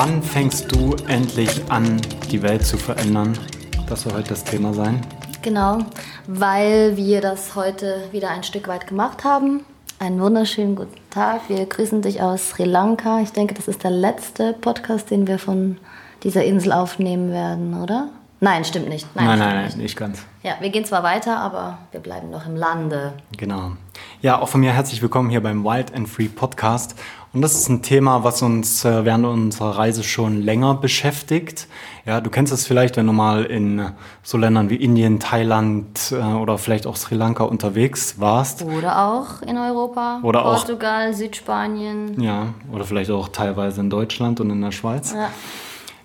Wann fängst du endlich an, die Welt zu verändern? Das soll heute das Thema sein. Genau, weil wir das heute wieder ein Stück weit gemacht haben. Einen wunderschönen guten Tag. Wir grüßen dich aus Sri Lanka. Ich denke, das ist der letzte Podcast, den wir von dieser Insel aufnehmen werden, oder? Nein, stimmt nicht. Nein, nein, stimmt nein, nicht. nicht ganz. Ja, wir gehen zwar weiter, aber wir bleiben noch im Lande. Genau. Ja, auch von mir herzlich willkommen hier beim Wild and Free Podcast. Und das ist ein Thema, was uns äh, während unserer Reise schon länger beschäftigt. Ja, du kennst es vielleicht, wenn du mal in so Ländern wie Indien, Thailand äh, oder vielleicht auch Sri Lanka unterwegs warst. Oder auch in Europa, Oder auch- Portugal, Südspanien. Ja, oder vielleicht auch teilweise in Deutschland und in der Schweiz. Ja.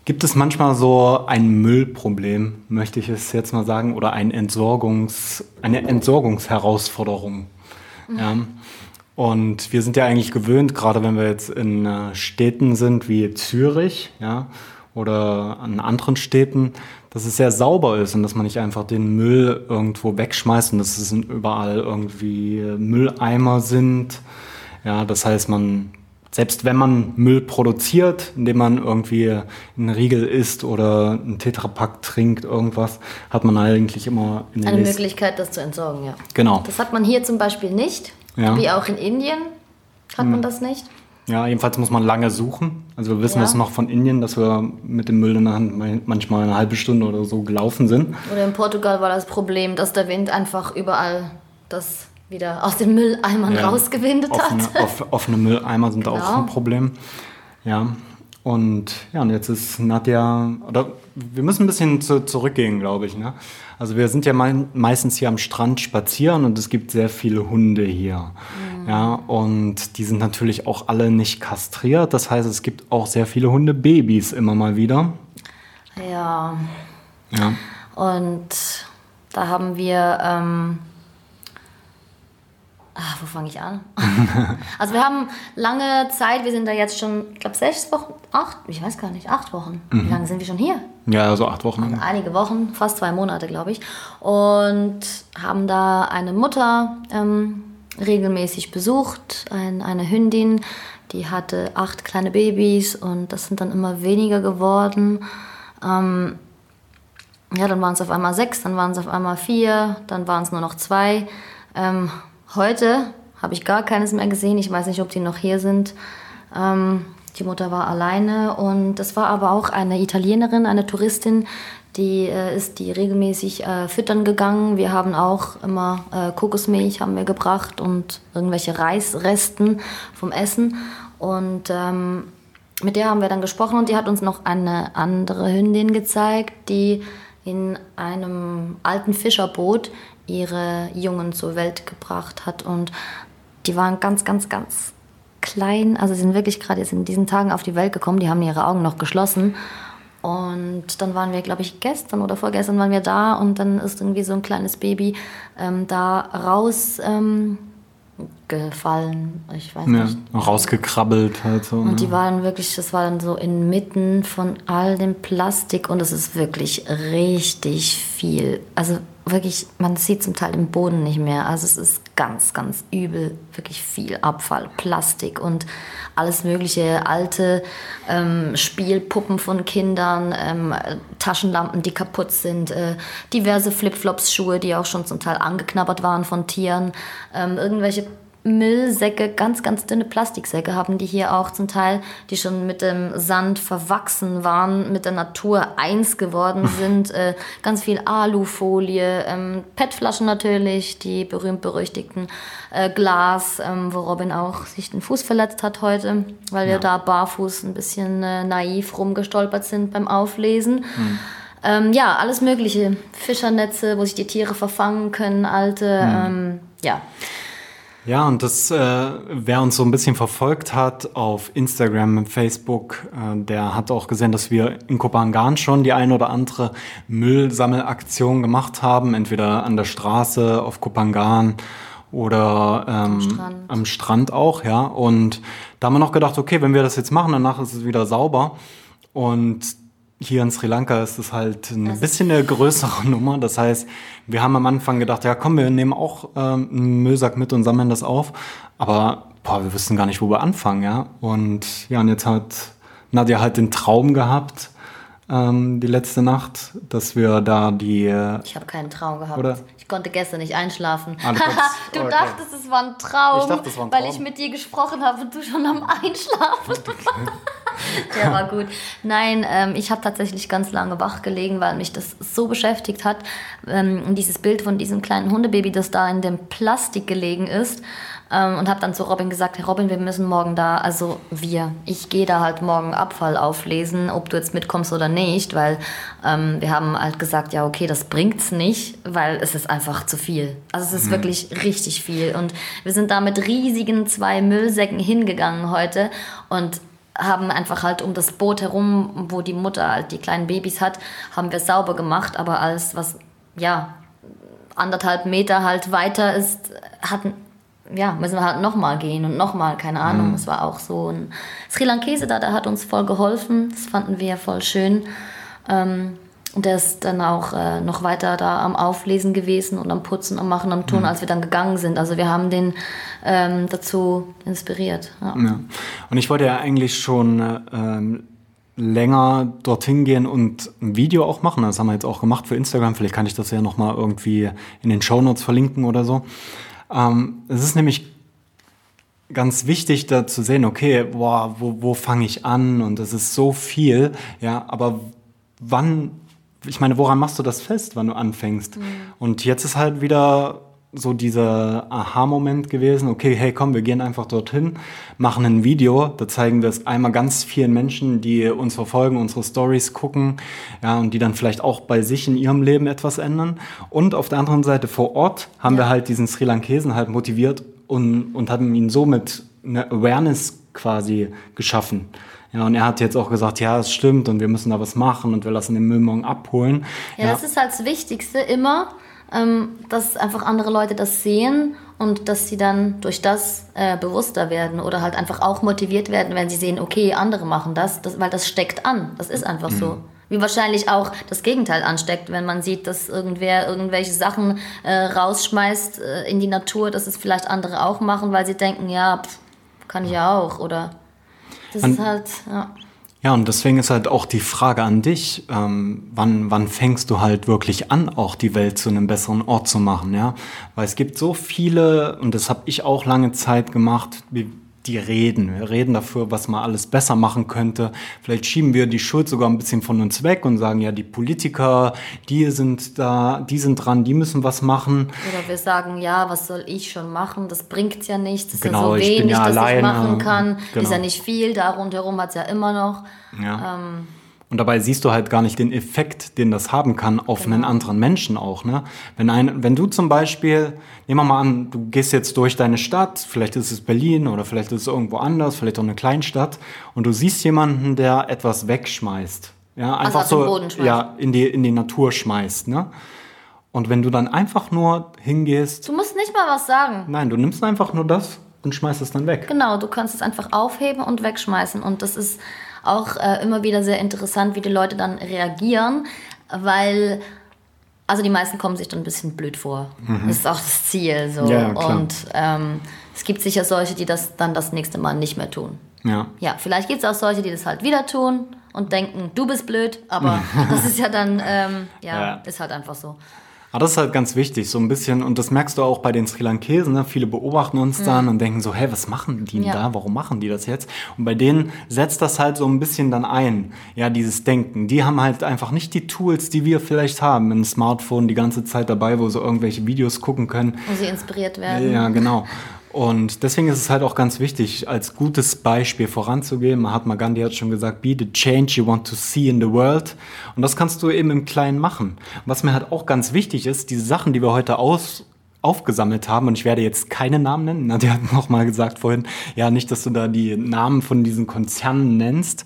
Gibt es manchmal so ein Müllproblem, möchte ich es jetzt mal sagen, oder ein Entsorgungs, eine Entsorgungsherausforderung? Ja. Und wir sind ja eigentlich gewöhnt, gerade wenn wir jetzt in äh, Städten sind wie Zürich, ja, oder an anderen Städten, dass es sehr sauber ist und dass man nicht einfach den Müll irgendwo wegschmeißt und dass es überall irgendwie Mülleimer sind. Ja, das heißt, man, selbst wenn man Müll produziert, indem man irgendwie einen Riegel isst oder einen Tetrapack trinkt, irgendwas, hat man eigentlich immer Eine Möglichkeit, das zu entsorgen, ja. Genau. Das hat man hier zum Beispiel nicht, Ja. wie auch in Indien hat man das nicht. Ja, jedenfalls muss man lange suchen. Also wir wissen Ja. das noch von Indien, dass wir mit dem Müll in der Hand mal- manchmal eine halbe Stunde oder so gelaufen sind. Oder in Portugal war das Problem, dass der Wind einfach überall das wieder aus den Mülleimern Ja. rausgewindet Offene, hat. off, offene Mülleimer sind auch Genau. ein Problem. Ja. Und ja, und jetzt ist Nadja, oder wir müssen ein bisschen zu, zurückgehen, glaube ich. Ne? Also wir sind ja mei- meistens hier am Strand spazieren und es gibt sehr viele Hunde hier. Mhm. Ja, und die sind natürlich auch alle nicht kastriert. Das heißt, es gibt auch sehr viele Hundebabys immer mal wieder. Ja, Ja. und da haben wir. Ähm, ah, wo fange ich an? also, wir haben lange Zeit, wir sind da jetzt schon, ich glaube, sechs Wochen, acht, ich weiß gar nicht, acht Wochen. Wie lange sind wir schon hier? Ja, so acht Wochen. einige Wochen, fast zwei Monate, glaube ich. Und haben da eine Mutter ähm, regelmäßig besucht, ein, eine Hündin, die hatte acht kleine Babys und das sind dann immer weniger geworden. Ähm, ja, dann waren es auf einmal sechs, dann waren es auf einmal vier, dann waren es nur noch zwei. Ähm, heute habe ich gar keines mehr gesehen. Ich weiß nicht, ob die noch hier sind. Ähm, die Mutter war alleine und es war aber auch eine Italienerin, eine Touristin, die äh, ist die regelmäßig äh, füttern gegangen. Wir haben auch immer äh, Kokosmilch haben wir gebracht und irgendwelche Reisresten vom Essen und ähm, mit der haben wir dann gesprochen und die hat uns noch eine andere Hündin gezeigt, die in einem alten Fischerboot ihre Jungen zur Welt gebracht hat. Und die waren ganz, ganz, ganz klein. Also sie sind wirklich gerade jetzt in diesen Tagen auf die Welt gekommen. Die haben ihre Augen noch geschlossen. Und dann waren wir, glaube ich, gestern oder vorgestern waren wir da und dann ist irgendwie so ein kleines Baby ähm, da raus ähm, gefallen. Ich weiß Ja, nicht. rausgekrabbelt halt so. Und ne? die waren wirklich, das war dann so inmitten von all dem Plastik und es ist wirklich richtig viel. Also wirklich, man sieht zum Teil den Boden nicht mehr. Also es ist ganz, ganz übel, wirklich viel Abfall, Plastik und alles mögliche, alte ähm, Spielpuppen von Kindern, ähm, Taschenlampen, die kaputt sind, äh, diverse Flipflops-Schuhe, die auch schon zum Teil angeknabbert waren von Tieren, ähm, irgendwelche Müllsäcke, ganz, ganz dünne Plastiksäcke haben die hier auch zum Teil, die schon mit dem Sand verwachsen waren, mit der Natur eins geworden sind. äh, ganz viel Alufolie, ähm, PET-Flaschen natürlich, die berühmt-berüchtigten äh, Glas, ähm, wo Robin auch sich den Fuß verletzt hat heute, weil wir da barfuß ein bisschen äh, naiv rumgestolpert sind beim Auflesen. Ähm, ja, alles Mögliche. Fischernetze, wo sich die Tiere verfangen können, alte, ähm, ja. Ja, und das, äh, wer uns so ein bisschen verfolgt hat auf Instagram, Facebook, äh, der hat auch gesehen, dass wir in Kopangan schon die ein oder andere Müllsammelaktion gemacht haben, entweder an der Straße auf Kopangan oder ähm, Strand. am Strand auch, ja. Und da haben wir noch gedacht, okay, wenn wir das jetzt machen, danach ist es wieder sauber. Und hier in Sri Lanka ist es halt ein bisschen eine größere Nummer. Das heißt, wir haben am Anfang gedacht, ja komm, wir nehmen auch ähm, einen Müllsack mit und sammeln das auf. Aber boah, wir wussten gar nicht, wo wir anfangen, ja. Und ja, und jetzt hat Nadja hat den Traum gehabt, ähm, die letzte Nacht, dass wir da die. Äh, ich habe keinen Traum gehabt. Oder? Ich konnte gestern nicht einschlafen. Ah, du du okay. dachtest, es war ein Traum, Ich dachte, es war ein weil Traum. ich mit dir gesprochen habe und du schon am Einschlafen warst. Der war gut. Nein, ähm, ich habe tatsächlich ganz lange wach gelegen, weil mich das so beschäftigt hat. Ähm, dieses Bild von diesem kleinen Hundebaby, das da in dem Plastik gelegen ist. Ähm, und habe dann zu Robin gesagt, hey Robin, wir müssen morgen da, also wir, ich gehe da halt morgen Abfall auflesen, ob du jetzt mitkommst oder nicht, weil ähm, wir haben halt gesagt, ja okay, das bringt's nicht, weil es ist einfach zu viel. Also es ist wirklich richtig viel. Und wir sind da mit riesigen zwei Müllsäcken hingegangen heute und haben einfach halt um das Boot herum, wo die Mutter halt die kleinen Babys hat, haben wir sauber gemacht, aber alles, was, ja, anderthalb Meter halt weiter ist, hatten, ja, müssen wir halt nochmal gehen und nochmal, keine Ahnung. Es war auch so ein Sri Lankese da, der hat uns voll geholfen. Das fanden wir voll schön. Ähm, der ist dann auch äh, noch weiter da am Auflesen gewesen und am Putzen, am Machen, am Tun, als wir dann gegangen sind. Also wir haben den ähm, dazu inspiriert. Ja. Ja. Und ich wollte ja eigentlich schon äh, ähm, länger dorthin gehen und ein Video auch machen. Das haben wir jetzt auch gemacht für Instagram. Vielleicht kann ich das ja nochmal irgendwie in den Shownotes verlinken oder so. Ähm, es ist nämlich ganz wichtig da zu sehen, okay, boah, wo, wo fange ich an? Und es ist so viel, ja, aber wann, ich meine, woran machst du das fest, wann du anfängst? Und jetzt ist halt wieder so dieser Aha-Moment gewesen, okay, hey, komm, wir gehen einfach dorthin, machen ein Video, da zeigen wir es einmal ganz vielen Menschen, die uns verfolgen, unsere Stories gucken, ja, und die dann vielleicht auch bei sich in ihrem Leben etwas ändern. Und auf der anderen Seite vor Ort haben wir Ja. halt diesen Sri Lankesen halt motiviert und, und haben ihn somit eine Awareness quasi geschaffen. Ja, und er hat jetzt auch gesagt, ja, es stimmt und wir müssen da was machen und wir lassen den Müll morgen abholen. Ja, das ist halt das Wichtigste immer, ähm, dass einfach andere Leute das sehen und dass sie dann durch das äh, bewusster werden oder halt einfach auch motiviert werden, wenn sie sehen, okay, andere machen das, das weil das steckt an. Das ist einfach so. Wie wahrscheinlich auch das Gegenteil ansteckt, wenn man sieht, dass irgendwer irgendwelche Sachen äh, rausschmeißt äh, in die Natur, dass es vielleicht andere auch machen, weil sie denken, ja, pff, kann ich ja auch. Oder das Man- ist halt, ja. Ja, und deswegen ist halt auch die Frage an dich, ähm, wann, wann fängst du halt wirklich an, auch die Welt zu einem besseren Ort zu machen, ja? Weil es gibt so viele, und das habe ich auch lange Zeit gemacht, die- die reden. Wir reden dafür, was man alles besser machen könnte. Vielleicht schieben wir die Schuld sogar ein bisschen von uns weg und sagen, ja, die Politiker, die sind da, die sind dran, die müssen was machen. Oder wir sagen, ja, was soll ich schon machen? Das bringt ja nichts. Das ist Genau, ja ich so bin wenig, ja dass alleine. ich machen kann. Genau. Ist ja nicht viel, da rundherum hat es ja immer noch. Ja. Ähm, Und dabei siehst du halt gar nicht den Effekt, den das haben kann auf Genau. einen anderen Menschen auch. Ne? Wenn, ein, wenn du zum Beispiel, nehmen wir mal an, du gehst jetzt durch deine Stadt, vielleicht ist es Berlin oder vielleicht ist es irgendwo anders, vielleicht auch eine Kleinstadt, und du siehst jemanden, der etwas wegschmeißt. Ja, einfach auf den so Boden schmeißt. ja, in, die, in die Natur schmeißt. Ne? Und wenn du dann einfach nur hingehst, du musst nicht mal was sagen. nein, du nimmst einfach nur das und schmeißt es dann weg. Genau, du kannst es einfach aufheben und wegschmeißen. Und das ist auch äh, immer wieder sehr interessant, wie die Leute dann reagieren, weil also die meisten kommen sich dann ein bisschen blöd vor. Das ist auch das Ziel. So. Mhm. Ja, und ähm, es gibt sicher solche, die das dann das nächste Mal nicht mehr tun. Ja. Ja, vielleicht gibt es auch solche, die das halt wieder tun und denken, du bist blöd, aber das ist ja dann, ähm, ja, Ja. ist halt einfach so. Aber das ist halt ganz wichtig, so ein bisschen, und das merkst du auch bei den Sri Lankesen, ne? viele beobachten uns dann und denken so, hey, was machen die denn Ja. da, warum machen die das jetzt? Und bei denen setzt das halt so ein bisschen dann ein, ja, dieses Denken. Die haben halt einfach nicht die Tools, die wir vielleicht haben, ein Smartphone die ganze Zeit dabei, wo sie irgendwelche Videos gucken können. Wo sie inspiriert werden. Ja, genau. Und deswegen ist es halt auch ganz wichtig, als gutes Beispiel voranzugehen. Mahatma Gandhi hat schon gesagt, be the change you want to see in the world. Und das kannst du eben im Kleinen machen. Was mir halt auch ganz wichtig ist, diese Sachen, die wir heute aus aufgesammelt haben, und ich werde jetzt keine Namen nennen, Nadja hat noch mal gesagt vorhin, ja, nicht, dass du da die Namen von diesen Konzernen nennst.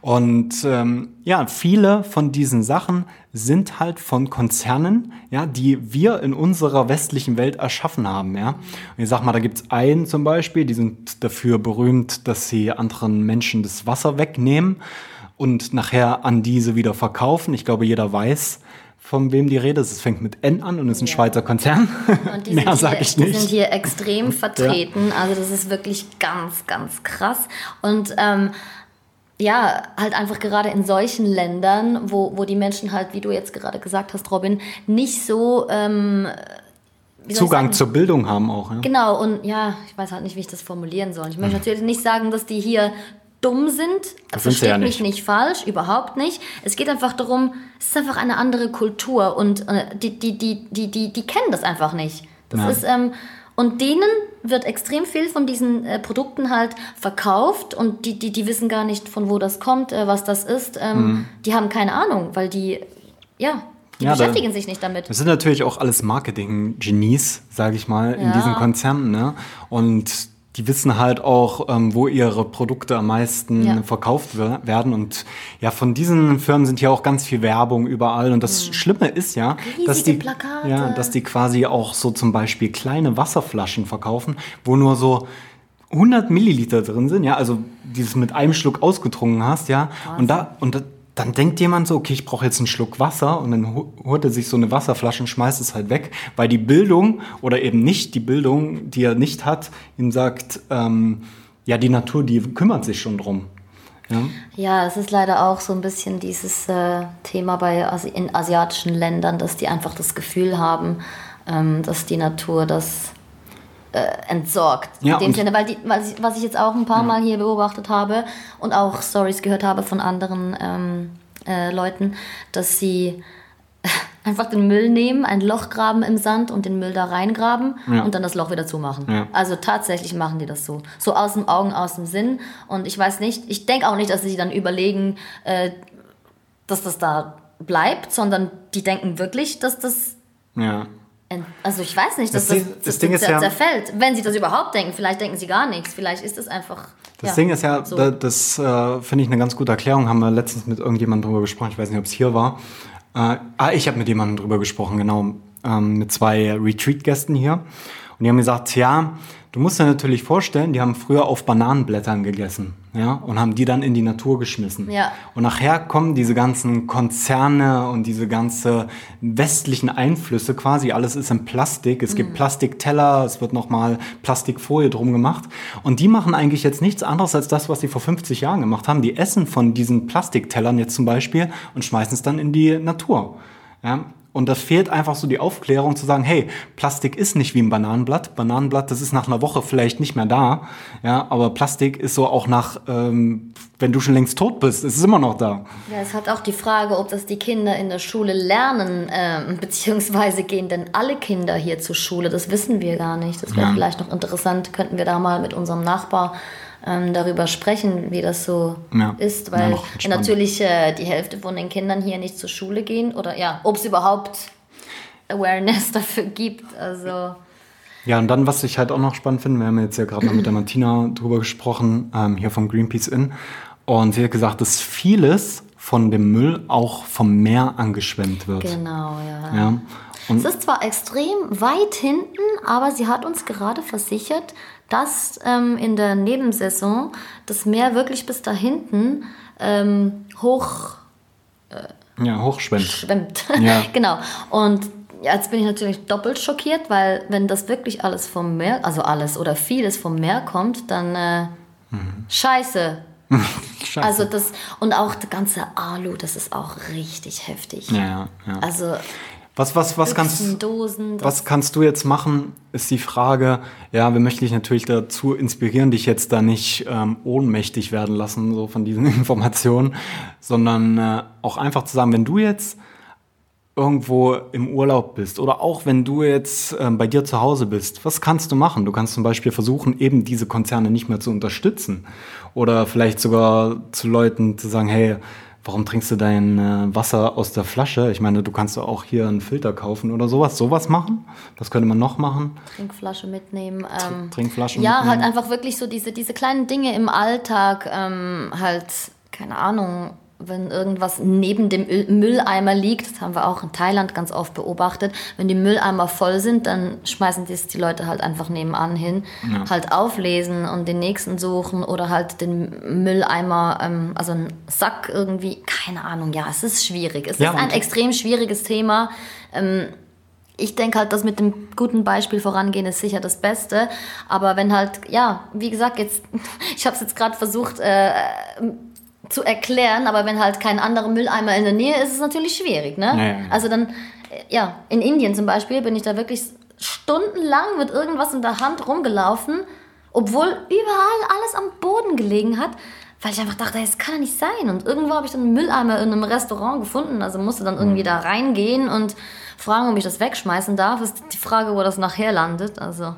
Und ähm, ja, viele von diesen Sachen sind halt von Konzernen, ja, die wir in unserer westlichen Welt erschaffen haben, ja. Und ich sag mal, da gibt's einen zum Beispiel, die sind dafür berühmt, dass sie anderen Menschen das Wasser wegnehmen und nachher an diese wieder verkaufen. Ich glaube, jeder weiß, von wem die Rede ist. Es fängt mit N an und ist ein Schweizer Konzern. Und die, Mehr sind sag hier, ich die nicht. sind hier extrem vertreten. Also das ist wirklich ganz, ganz krass. Und ähm, ja, halt einfach gerade in solchen Ländern, wo, wo die Menschen halt, wie du jetzt gerade gesagt hast, Robin, nicht so ähm, Zugang zur Bildung haben auch. Ja? Genau, und ja, ich weiß halt nicht, wie ich das formulieren soll. Ich möchte hm. natürlich nicht sagen, dass die hier dumm sind. Das Versteht ja mich nicht falsch, überhaupt nicht. Es geht einfach darum, es ist einfach eine andere Kultur und äh, die, die, die, die, die, die kennen das einfach nicht. Das ja. ist, ähm, und denen wird extrem viel von diesen äh, Produkten halt verkauft und die, die, die wissen gar nicht, von wo das kommt, äh, was das ist. Ähm, mhm. Die haben keine Ahnung, weil die, ja, die ja, beschäftigen da, sich nicht damit. Das sind natürlich auch alles Marketing-Genies, sage ich mal, ja. in diesen Konzernen. Ne? Und die wissen halt auch, ähm, wo ihre Produkte am meisten ja. verkauft werden. Und ja, von diesen Firmen sind ja auch ganz viel Werbung überall. Und das mhm. Schlimme ist ja, dass die, ja, dass die quasi auch so zum Beispiel kleine Wasserflaschen verkaufen, wo nur so 100 Milliliter drin sind, ja, also dieses mit einem Schluck ausgetrunken hast, ja. Und da, und da, dann denkt jemand so, okay, ich brauche jetzt einen Schluck Wasser und dann holt er sich so eine Wasserflasche und schmeißt es halt weg, weil die Bildung oder eben nicht die Bildung, die er nicht hat, ihm sagt, ähm, ja, die Natur, die kümmert sich schon drum. Ja, ja es ist leider auch so ein bisschen dieses äh, Thema bei Asi in asiatischen Ländern, dass die einfach das Gefühl haben, ähm, dass die Natur das äh, entsorgt. Ja, in dem Sinne, weil, die, weil was ich jetzt auch ein paar ja. Mal hier beobachtet habe und auch Stories gehört habe von anderen ähm, äh, Leuten, dass sie einfach den Müll nehmen, ein Loch graben im Sand und den Müll da reingraben ja. und dann das Loch wieder zumachen. Ja. Also tatsächlich machen die das so. So aus dem Augen, aus dem Sinn. Und ich weiß nicht, ich denke auch nicht, dass sie dann überlegen, äh, dass das da bleibt, sondern die denken wirklich, dass das ja. Also ich weiß nicht, dass das, das, das, Ding das ist ja, zerfällt. Wenn sie das überhaupt denken, vielleicht denken sie gar nichts. Vielleicht ist es einfach. Das ja, Ding ist ja, so. das, äh, finde ich eine ganz gute Erklärung. Haben wir letztens mit irgendjemandem drüber gesprochen. Ich weiß nicht, ob es hier war. Äh, ah, ich habe mit jemandem drüber gesprochen, genau. Ähm, mit zwei Retreat-Gästen hier. Und die haben gesagt, ja, Du musst dir natürlich vorstellen, die haben früher auf Bananenblättern gegessen, ja, und haben die dann in die Natur geschmissen. Ja. Und nachher kommen diese ganzen Konzerne und diese ganze westlichen Einflüsse quasi, alles ist in Plastik. Es mhm. gibt Plastikteller, es wird nochmal Plastikfolie drum gemacht. Und die machen eigentlich jetzt nichts anderes als das, was sie vor 50 Jahren gemacht haben. Die essen von diesen Plastiktellern jetzt zum Beispiel und schmeißen es dann in die Natur. Ja, und das fehlt einfach so die Aufklärung zu sagen, hey, Plastik ist nicht wie ein Bananenblatt. Bananenblatt, das ist nach einer Woche vielleicht nicht mehr da. Ja, aber Plastik ist so auch nach, ähm, wenn du schon längst tot bist, ist es immer noch da. Ja, es hat auch die Frage, ob das die Kinder in der Schule lernen, äh, beziehungsweise gehen denn alle Kinder hier zur Schule? Das wissen wir gar nicht. Das wäre ja. vielleicht noch interessant, könnten wir da mal mit unserem Nachbar ähm, darüber sprechen, wie das so ja. ist, weil ja, natürlich äh, die Hälfte von den Kindern hier nicht zur Schule gehen oder ja, ob es überhaupt Awareness dafür gibt. Also ja, und dann, was ich halt auch noch spannend finde, wir haben jetzt ja gerade mal mit der Martina drüber gesprochen, ähm, hier vom Greenpeace Inn, und sie hat gesagt, dass vieles von dem Müll auch vom Meer angeschwemmt wird. Genau, ja. ja. Und es ist zwar extrem weit hinten, aber sie hat uns gerade versichert, dass ähm, in der Nebensaison das Meer wirklich bis da hinten ähm, hoch äh, ja, hochschwemmt. Schwemmt. Ja. genau. Und jetzt bin ich natürlich doppelt schockiert, weil wenn das wirklich alles vom Meer, also alles oder vieles vom Meer kommt, dann äh, mhm. scheiße. scheiße. Also das und auch das ganze Alu, das ist auch richtig heftig. Ja, ja. Also was, was, was, kannst, was kannst du jetzt machen, ist die Frage. Ja, wir möchten dich natürlich dazu inspirieren, dich jetzt da nicht ähm, ohnmächtig werden lassen, so von diesen Informationen, sondern äh, auch einfach zu sagen, wenn du jetzt irgendwo im Urlaub bist oder auch wenn du jetzt ähm, bei dir zu Hause bist, was kannst du machen? Du kannst zum Beispiel versuchen, eben diese Konzerne nicht mehr zu unterstützen oder vielleicht sogar zu Leuten zu sagen, hey, warum trinkst du dein äh, Wasser aus der Flasche? Ich meine, du kannst auch hier einen Filter kaufen oder sowas. Sowas machen? Was könnte man noch machen? Trinkflasche mitnehmen. Ähm, Trinkflaschen ja, halt mitnehmen. halt einfach wirklich so diese, diese kleinen Dinge im Alltag, ähm, halt, keine Ahnung, wenn irgendwas neben dem Mülleimer liegt, das haben wir auch in Thailand ganz oft beobachtet, wenn die Mülleimer voll sind, dann schmeißen das die Leute halt einfach nebenan hin, ja. halt auflesen und den nächsten suchen oder halt den Mülleimer, ähm, also einen Sack irgendwie, keine Ahnung, ja, es ist schwierig. Es ja, ist ein extrem schwieriges Thema. Ähm, ich denke halt, dass mit dem guten Beispiel vorangehen ist sicher das Beste. Aber wenn halt, ja, wie gesagt, jetzt, ich habe es jetzt gerade versucht, äh, zu erklären, aber wenn halt kein anderer Mülleimer in der Nähe ist, ist es natürlich schwierig, ne? Ja, ja, ja. Also dann, äh, ja, in Indien zum Beispiel bin ich da wirklich stundenlang mit irgendwas in der Hand rumgelaufen, obwohl überall alles am Boden gelegen hat, weil ich einfach dachte, das kann ja nicht sein. Und irgendwo habe ich dann einen Mülleimer in einem Restaurant gefunden, also musste dann irgendwie da reingehen und fragen, ob ich das wegschmeißen darf. Ist die Frage, wo das nachher landet. Also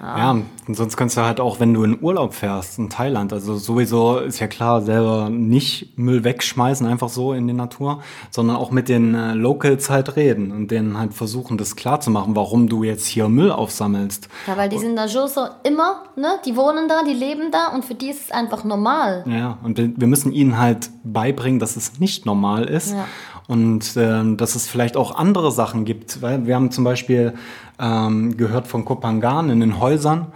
Ja, und sonst kannst du halt auch, wenn du in Urlaub fährst, in Thailand, also sowieso ist ja klar, selber nicht Müll wegschmeißen, einfach so in die Natur, sondern auch mit den äh, Locals halt reden und denen halt versuchen, das klarzumachen, warum du jetzt hier Müll aufsammelst. Ja, weil die sind da schon so immer, ne? Die wohnen da, die leben da und für die ist es einfach normal. Ja, und wir wir müssen ihnen halt beibringen, dass es nicht normal ist. Ja. Und ähm, dass es vielleicht auch andere Sachen gibt. Weil wir haben zum Beispiel ähm, gehört von Kopangan in den Häusern,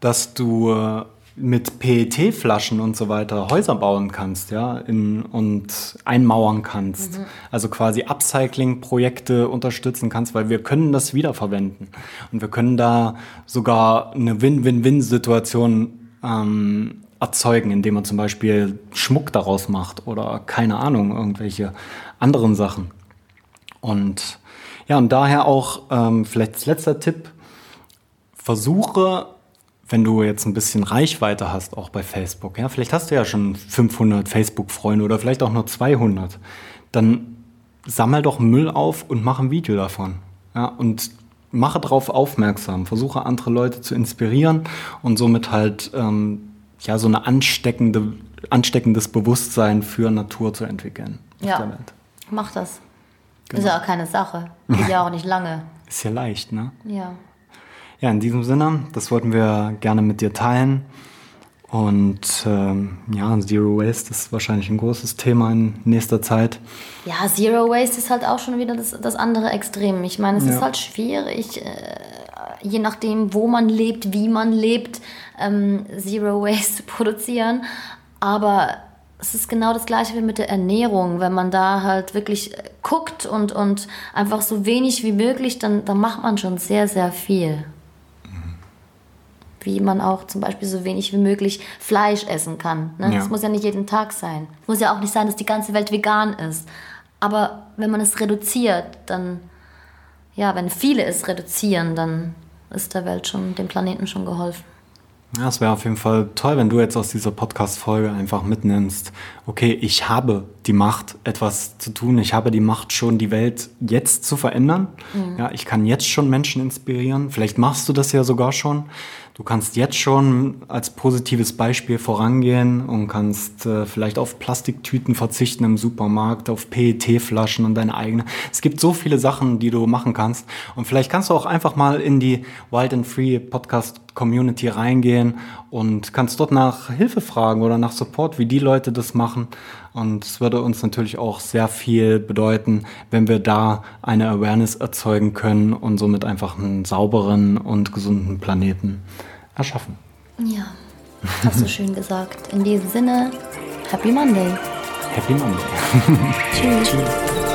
dass du äh, mit PET-Flaschen und so weiter Häuser bauen kannst, ja, in, und einmauern kannst. Also quasi Upcycling-Projekte unterstützen kannst, weil wir können das wiederverwenden. Und wir können da sogar eine Win-Win-Win-Situation ähm, erzeugen, indem man zum Beispiel Schmuck daraus macht oder keine Ahnung, irgendwelche anderen Sachen. Und ja, und daher auch ähm, vielleicht letzter Tipp, versuche, wenn du jetzt ein bisschen Reichweite hast, auch bei Facebook, ja, vielleicht hast du ja schon 500 Facebook-Freunde oder vielleicht auch nur 200, dann sammel doch Müll auf und mach ein Video davon. Ja, und mache darauf aufmerksam, versuche andere Leute zu inspirieren und somit halt ähm, ja, so eine ansteckende, ansteckendes Bewusstsein für Natur zu entwickeln. Ja. Mach das. Genau. Ist ja auch keine Sache. Geht ja auch nicht lange. Ist ja leicht, ne? Ja. Ja, in diesem Sinne, das wollten wir gerne mit dir teilen. Und ähm, ja, Zero Waste ist wahrscheinlich ein großes Thema in nächster Zeit. Ja, Zero Waste ist halt auch schon wieder das, das andere Extrem. Ich meine, es Ja. ist halt schwierig, äh, je nachdem, wo man lebt, wie man lebt, ähm, Zero Waste zu produzieren. Aber es ist genau das gleiche wie mit der Ernährung. Wenn man da halt wirklich äh, guckt und, und einfach so wenig wie möglich, dann, dann macht man schon sehr, sehr viel. Wie man auch zum Beispiel so wenig wie möglich Fleisch essen kann. Ne? Ja. Das muss ja nicht jeden Tag sein. Muss ja auch nicht sein, dass die ganze Welt vegan ist. Aber wenn man es reduziert, dann, ja, wenn viele es reduzieren, dann ist der Welt schon, dem Planeten schon geholfen. Ja, es wäre auf jeden Fall toll, wenn du jetzt aus dieser Podcast-Folge einfach mitnimmst, okay, ich habe die Macht, etwas zu tun. Ich habe die Macht, schon die Welt jetzt zu verändern. Ja, ich kann jetzt schon Menschen inspirieren. Vielleicht machst du das ja sogar schon. Du kannst jetzt schon als positives Beispiel vorangehen und kannst äh, vielleicht auf Plastiktüten verzichten im Supermarkt, auf PET-Flaschen und deine eigene. Es gibt so viele Sachen, die du machen kannst. Und vielleicht kannst du auch einfach mal in die Wild and Free Podcast Community reingehen und kannst dort nach Hilfe fragen oder nach Support, wie die Leute das machen. Und es würde uns natürlich auch sehr viel bedeuten, wenn wir da eine Awareness erzeugen können und somit einfach einen sauberen und gesunden Planeten erschaffen. Ja, hast du schön gesagt. In diesem Sinne, Happy Monday. Happy Monday. Tschüss. Tschüss.